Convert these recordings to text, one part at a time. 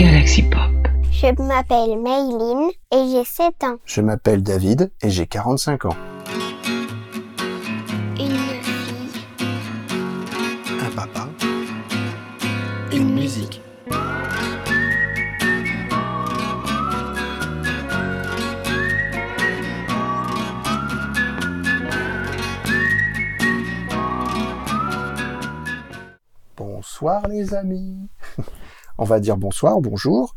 Galaxy Pop. Je m'appelle Mayline et j'ai 7 ans. Je m'appelle David et j'ai 45 ans. Une fille, Un papa. Une musique. Bonsoir les amis. On va dire bonsoir, bonjour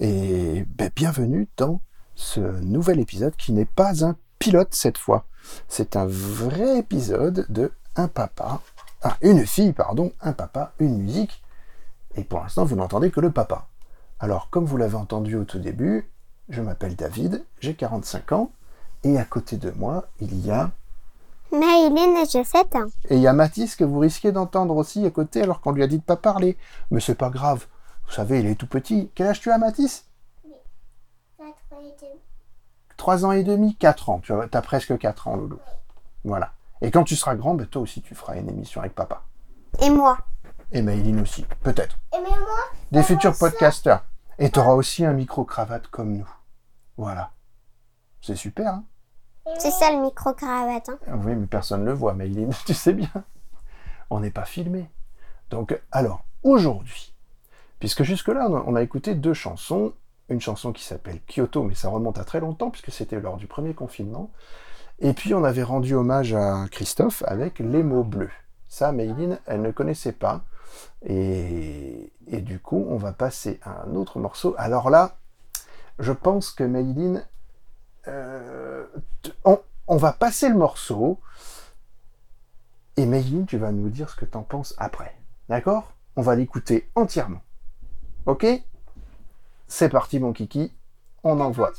et ben, bienvenue dans ce nouvel épisode qui n'est pas un pilote cette fois. C'est un vrai épisode de un papa, ah, une fille, pardon, un papa, une musique. Et pour l'instant, vous n'entendez que le papa. Alors, comme vous l'avez entendu au tout début, je m'appelle David, j'ai 45 ans, et à côté de moi, il y a... Mayline et j'ai 7 ans. Et il y a Mathis que vous risquez d'entendre aussi à côté alors qu'on lui a dit de pas parler. Mais c'est pas grave. Vous savez, il est tout petit. Quel âge tu as, Mathis? 3 ans et demi, 4 ans. Tu as, presque 4 ans, Loulou. Voilà. Et quand tu seras grand, ben, toi aussi, tu feras une émission avec papa. Et moi Et Maïline aussi, peut-être. Et moi Des futurs podcasteurs. Et tu auras aussi un micro-cravate comme nous. Voilà. C'est super, hein? C'est ça le micro-cravate. Hein. Oui, mais personne ne le voit, Maïline, tu sais bien. On n'est pas filmé. Donc, alors, aujourd'hui, puisque jusque-là, on a- écouté deux chansons. Une chanson qui s'appelle Kyoto, mais ça remonte à très longtemps, puisque c'était lors du premier confinement. Et puis, on avait rendu hommage à Christophe avec Les mots bleus. Ça, Maïline, elle ne connaissait pas. Et, du coup, on va passer à un autre morceau. Alors là, je pense que Maïline, euh, on, va passer le morceau. Et Maïline, tu vas nous dire ce que tu en penses après. D'accord? On va l'écouter entièrement. Ok C'est parti, mon kiki. On envoie.「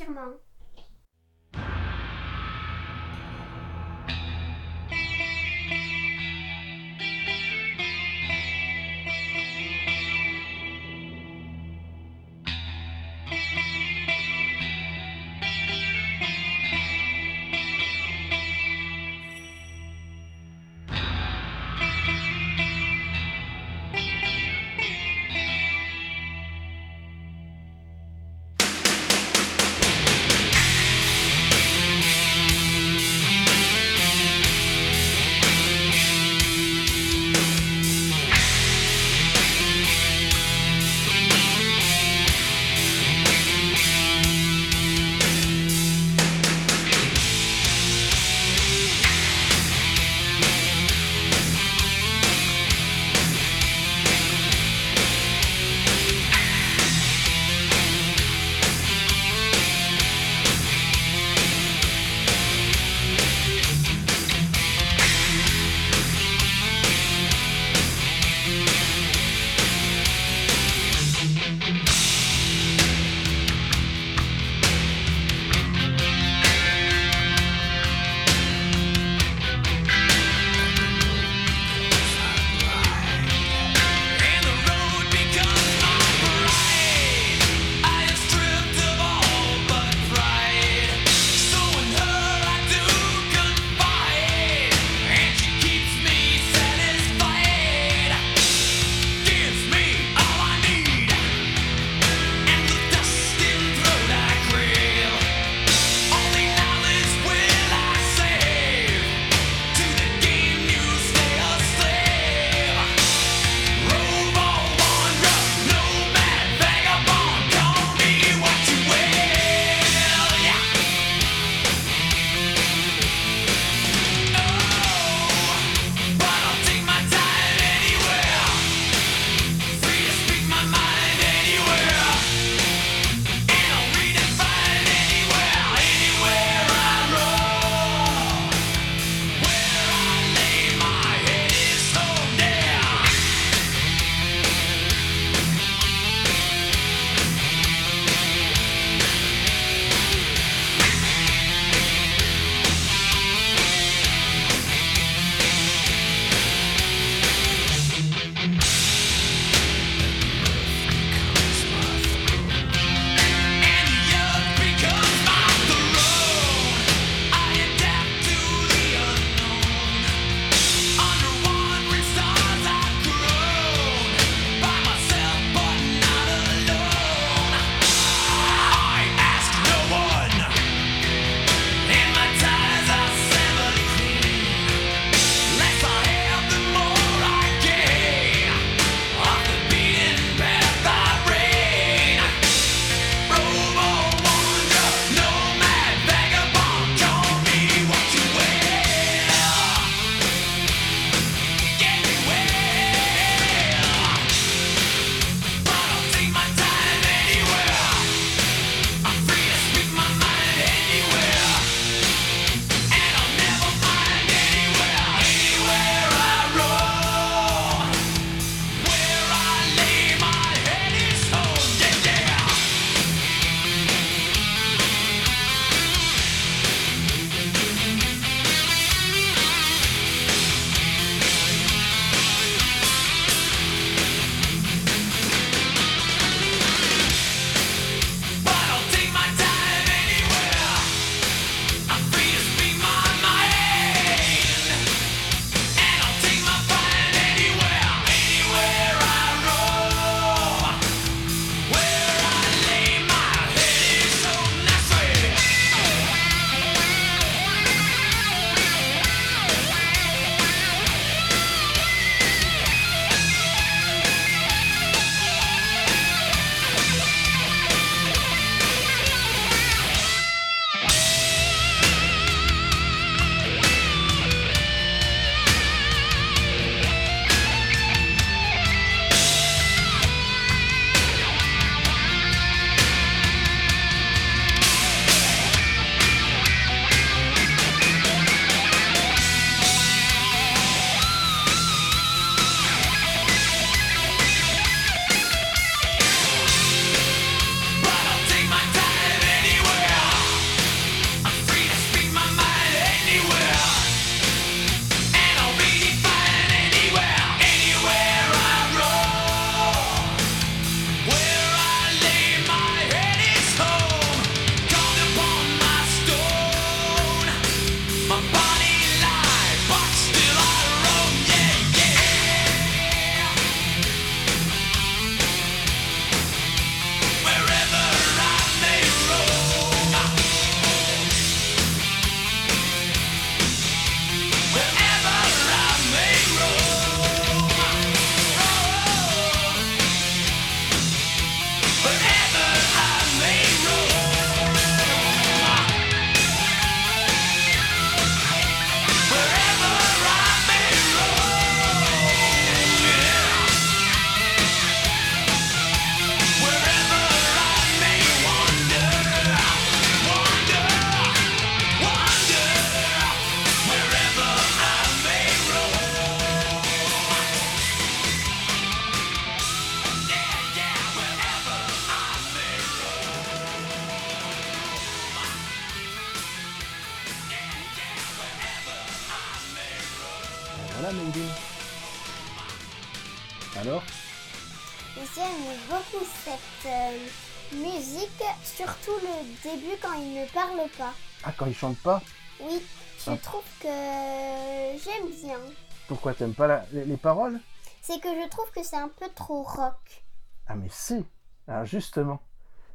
musique, surtout le début quand il ne parle pas. Ah, quand il chante pas Oui, je Ah. trouve que j'aime bien. Pourquoi t'aimes pas la- les, les paroles? C'est que je trouve que c'est un peu trop rock. Ah, mais c'est Alors justement,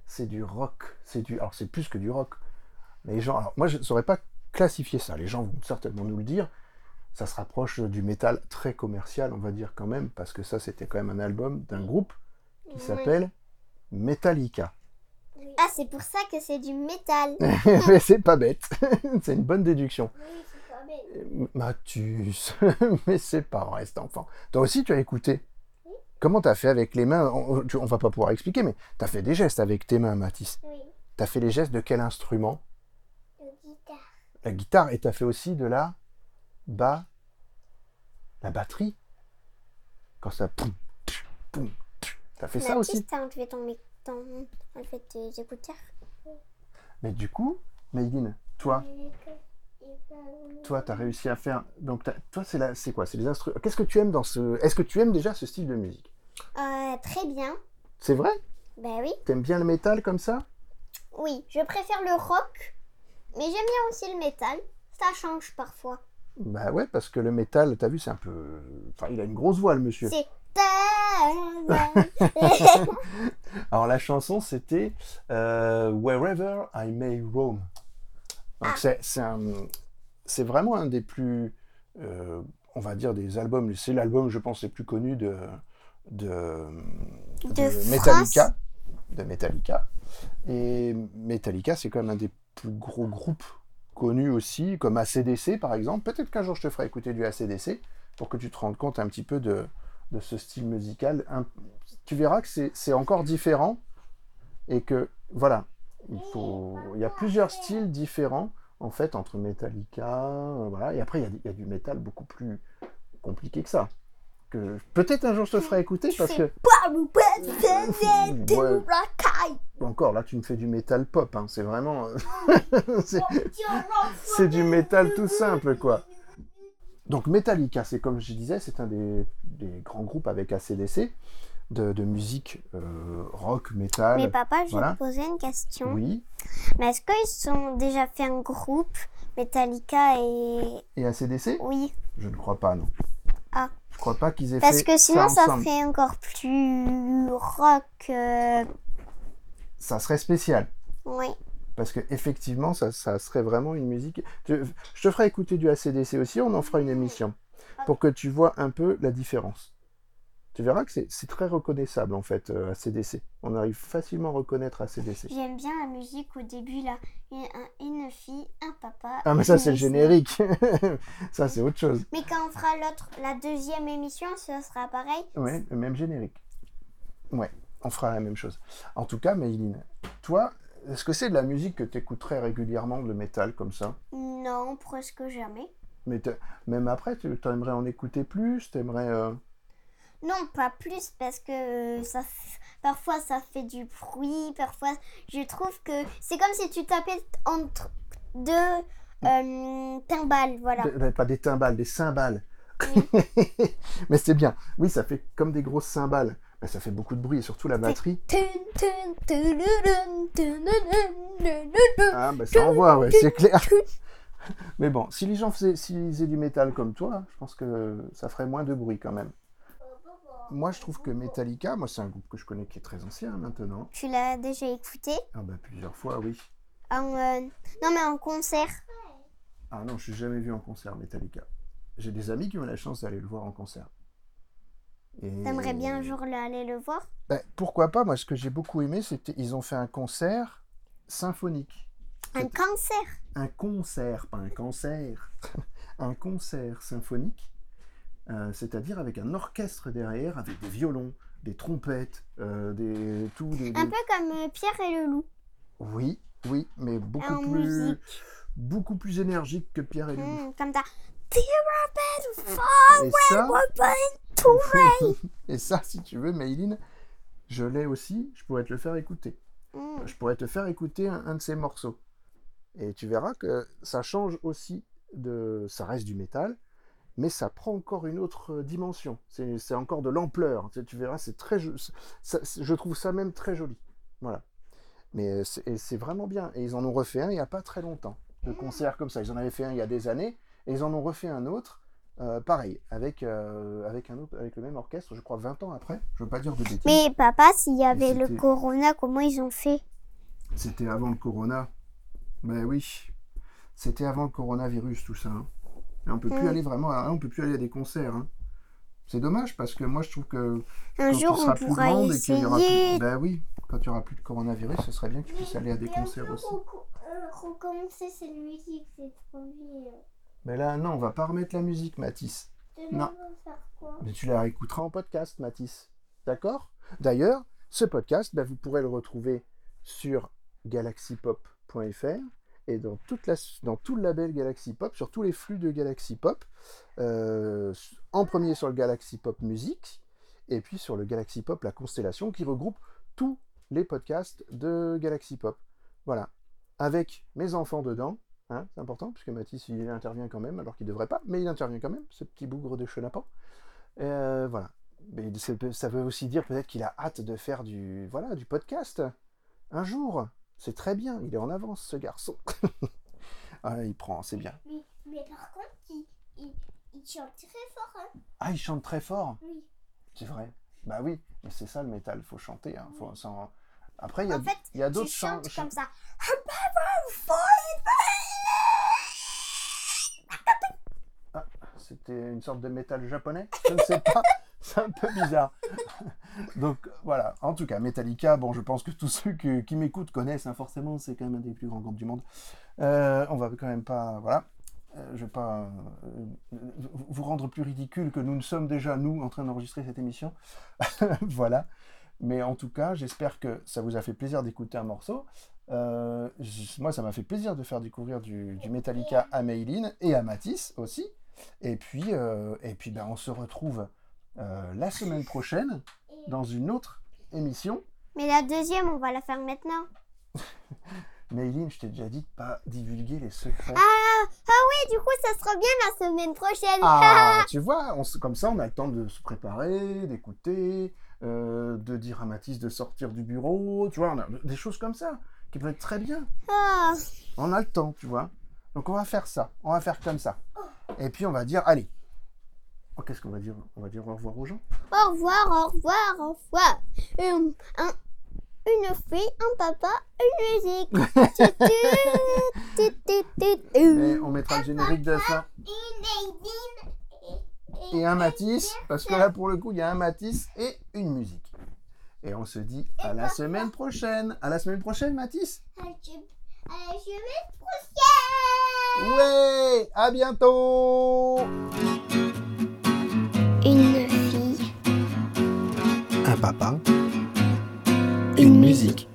c'est du rock. C'est du... Alors, c'est plus que du rock. Les gens... Alors, moi, je ne saurais pas classifier ça. Les gens vont certainement nous le dire. Ça se rapproche du métal très commercial, on va dire quand même, parce que ça, c'était quand même un album d'un groupe qui Oui. s'appelle Metallica. Ah, c'est pour ça que c'est du métal. mais c'est pas bête. c'est une bonne déduction. Oui, c'est pas bête. Mathus, mais c'est pas vrai cet enfant. Toi aussi, tu as écouté. Comment t'as fait avec les mains? On, tu- on va pas pouvoir expliquer, mais t'as fait des gestes avec tes mains, Mathis. Oui, T'as fait les gestes de quel instrument? Le guitare. La guitare. Et t'as fait aussi de la bas, la batterie? Quand ça poum, poum. T'as fait ça aussi? t'as enlevé ton, mic- ton... enlevé tes écouteurs. Mais du coup, Maïline, toi, toi, t'as réussi à faire. Donc, toi, c'est la, c'est quoi? C'est les instruments. Qu'est-ce que tu aimes dans ce Est-ce que tu aimes déjà ce style de musique? Euh, très bien. C'est vrai? Ben oui. T'aimes bien le métal comme ça? Oui, je préfère le rock, mais j'aime bien aussi le métal. Ça change parfois. Bah ouais, parce que le métal, t'as vu, c'est un peu. Enfin, il a une grosse voix, le monsieur. C'est. Alors, la chanson, c'était euh, Wherever I May Roam. Donc, Ah. c'est, vraiment un des plus. euh, on va dire des albums. C'est l'album, je pense, les plus connus de. de, De Metallica. De Metallica. Et Metallica, c'est quand même un des plus gros groupes connus aussi, comme ACDC par exemple. Peut-être qu'un jour je te ferai écouter du ACDC pour que tu te rendes compte un petit peu de, de ce style musical. Un- tu verras que c'est encore différent et que, voilà, il, faut, il y a plusieurs styles différents en fait entre Metallica, euh, voilà, et après il y a, il y a du métal beaucoup plus compliqué que ça. Que peut-être un jour je te ferai écouter parce que Ouais. encore là tu me fais du métal pop, hein, c'est vraiment c'est- c'est du métal tout simple quoi. Donc Metallica, c'est comme je disais, c'est un des, des grands groupes avec ACDC de, de musique euh, rock, métal. Mais papa, je Voilà. vais te poser une question. Oui, Mais est-ce qu'ils ont déjà fait un groupe Metallica et. et ACDC Oui. Je ne crois pas, non. Ah. Je crois pas qu'ils aient Parce fait que sinon, ça, ensemble. ferait encore plus rock. euh, Ça serait spécial. Oui. Parce que effectivement, ça, ça serait vraiment une musique. Je te ferai écouter du ACDC aussi, on en fera une émission. Pour que tu vois un peu la différence. Tu verras que c'est très reconnaissable en fait, euh, ACDC. On arrive facilement à reconnaître ACDC. J'aime bien la musique au début là. Une, un- une fille, un papa. Ah mais ça c'est le générique. ça c'est autre chose. Mais quand on fera l'autre, la deuxième émission, ce sera pareil. Ouais, le même générique. Ouais, on fera la même chose. En tout cas, Maïline, toi, est-ce que c'est de la musique que tu écouterais régulièrement, de métal comme ça? Non, presque jamais. Mais même après, tu aimerais en écouter plus T'aimerais... euh, Non, pas plus parce que euh, ça, parfois ça fait du bruit, parfois je trouve que c'est comme si tu tapais entre deux euh, timbales, voilà. de- pas des timbales, des cymbales. Mais c'est bien. Oui, ça fait comme des grosses cymbales. Mais ça fait beaucoup de bruit, et surtout la batterie. Ah, bah ça envoie, ouais, c'est clair. Mais bon, si les gens faisaient, s'ils faisaient du métal comme toi, je pense que ça ferait moins de bruit quand même. Moi, je trouve que Metallica, moi, c'est un groupe que je connais qui est très ancien maintenant. Tu l'as déjà écouté? Ah, bah, plusieurs fois, oui. en, euh, Non, mais en concert. Ah non, je suis jamais vu en concert Metallica. J'ai des amis qui ont la chance d'aller le voir en concert. Et... T'aimerais bien un jour le- aller le voir? Ben, pourquoi pas? Moi, ce que j'ai beaucoup aimé, c'était ils ont fait un concert symphonique. Un cancer? Un concert, pas un cancer. un concert symphonique, euh, c'est-à-dire avec un orchestre derrière, avec des violons, des trompettes, euh, des tout, des, Un peu comme euh, Pierre et le loup. Oui, oui, mais beaucoup En plus, musique. beaucoup plus énergique que Pierre et le Loup. Hmm, comme ça, Et ça, si tu veux, Mayline, je l'ai aussi. Je pourrais te le faire écouter. Hmm. je pourrais te faire écouter un, un de ces morceaux. Et tu verras que ça change aussi de. Ça reste du métal, mais ça prend encore une autre euh, dimension. C'est encore de l'ampleur. Tu, sais, tu verras, c'est très, ça- je trouve ça même très joli. Voilà. Mais euh, c'est vraiment bien. Et ils en ont refait un il n'y a pas très longtemps, de concert comme ça. Ils en avaient fait un il y a des années, et ils en ont refait un autre, euh, pareil, avec, euh, avec, un autre, avec le même orchestre, je crois 20 ans après. Je veux pas dire de bêtises. Mais papa, s'il y avait le corona, comment ils ont fait? C'était avant le corona. Ben oui, c'était avant le coronavirus tout ça. hein. Et on peut plus Mm. aller vraiment, à, on peut plus aller à des concerts. hein. C'est dommage parce que moi je trouve que Un jour, on plus pourra et y aura essayer. plus, ben oui, quand il y aura plus de coronavirus, ce serait bien que tu puisses aller à des concerts aussi. euh, recommencer cette musique, c'est trop bien. Mais là, non, on va pas remettre la musique, Mathis. Non. faire quoi? Mais tu la réécouteras en podcast, Mathis. D'accord? D'ailleurs, ce podcast, ben, vous pourrez le retrouver sur galaxypop.fr et dans, toute la, dans tout le label Galaxy Pop, sur tous les flux de Galaxy Pop, euh, en premier sur le Galaxy Pop Musique, et puis sur le Galaxy Pop La Constellation, qui regroupe tous les podcasts de Galaxy Pop. Voilà. Avec mes enfants dedans, hein, c'est important, puisque Mathis, il intervient quand même, alors qu'il devrait pas, mais il intervient quand même, ce petit bougre de chenapan. Euh, voilà. Mais ça veut aussi dire peut-être qu'il a hâte de faire du, voilà, du podcast. Un jour. C'est très bien. Il est en avance, ce garçon. ah, il prend, c'est bien. Mais, mais par contre, il, il, il chante très fort, hein Ah, il chante très fort. Oui. C'est vrai. Bah oui, mais c'est ça le métal. Faut chanter. Hein. Faut, sans- Après, il y a, En fait, il y a d'autres chants. comme ça. C'était une sorte de métal japonais Je ne sais pas. C'est un peu bizarre. Donc voilà, en tout cas, Metallica, bon, je pense que tous ceux qui m'écoutent connaissent, hein, forcément, c'est quand même un des plus grands groupes du monde. Euh, on va quand même pas, voilà, euh, je vais pas euh, vous rendre plus ridicule que nous ne sommes déjà, nous, en train d'enregistrer cette émission. voilà. Mais en tout cas, j'espère que ça vous a fait plaisir d'écouter un morceau. Euh, moi, ça m'a fait plaisir de faire découvrir du, du Metallica à Mayline et à Matisse aussi. Et puis, euh, et puis ben, on se retrouve euh, la semaine prochaine dans une autre émission. Mais la deuxième, on va la faire maintenant. Mayline, je t'ai déjà dit de pas divulguer les secrets. Ah, ah oui, du coup, ça sera bien la semaine prochaine. Ah, tu vois, on comme ça, on a le temps de se préparer, d'écouter, euh, de dire à Mathis de sortir du bureau, tu vois, on a des choses comme ça qui peuvent être très bien. Ah, On a le temps, tu vois. Donc on va faire ça, on va faire comme ça. Et puis on va dire, allez. Oh, Qu'est-ce qu'on va dire? On va dire au revoir aux gens. au revoir, au revoir, au revoir. Une, un- une fille, un papa, une musique. Tu, tu, tu, tu, tu, Et on mettra le générique de fin Une et un Matisse, parce que là pour le coup il y a un Matisse et une musique. Et on se dit à la semaine prochaine. À la semaine prochaine, Matisse. À la semaine prochaine. Ouais, à bientôt. Une fille, Un papa, une musique.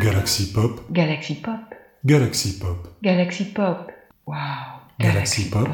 Galaxy Pop, Galaxy Pop. Galaxy Pop, Galaxy Pop. Wow. Galaxy Pop.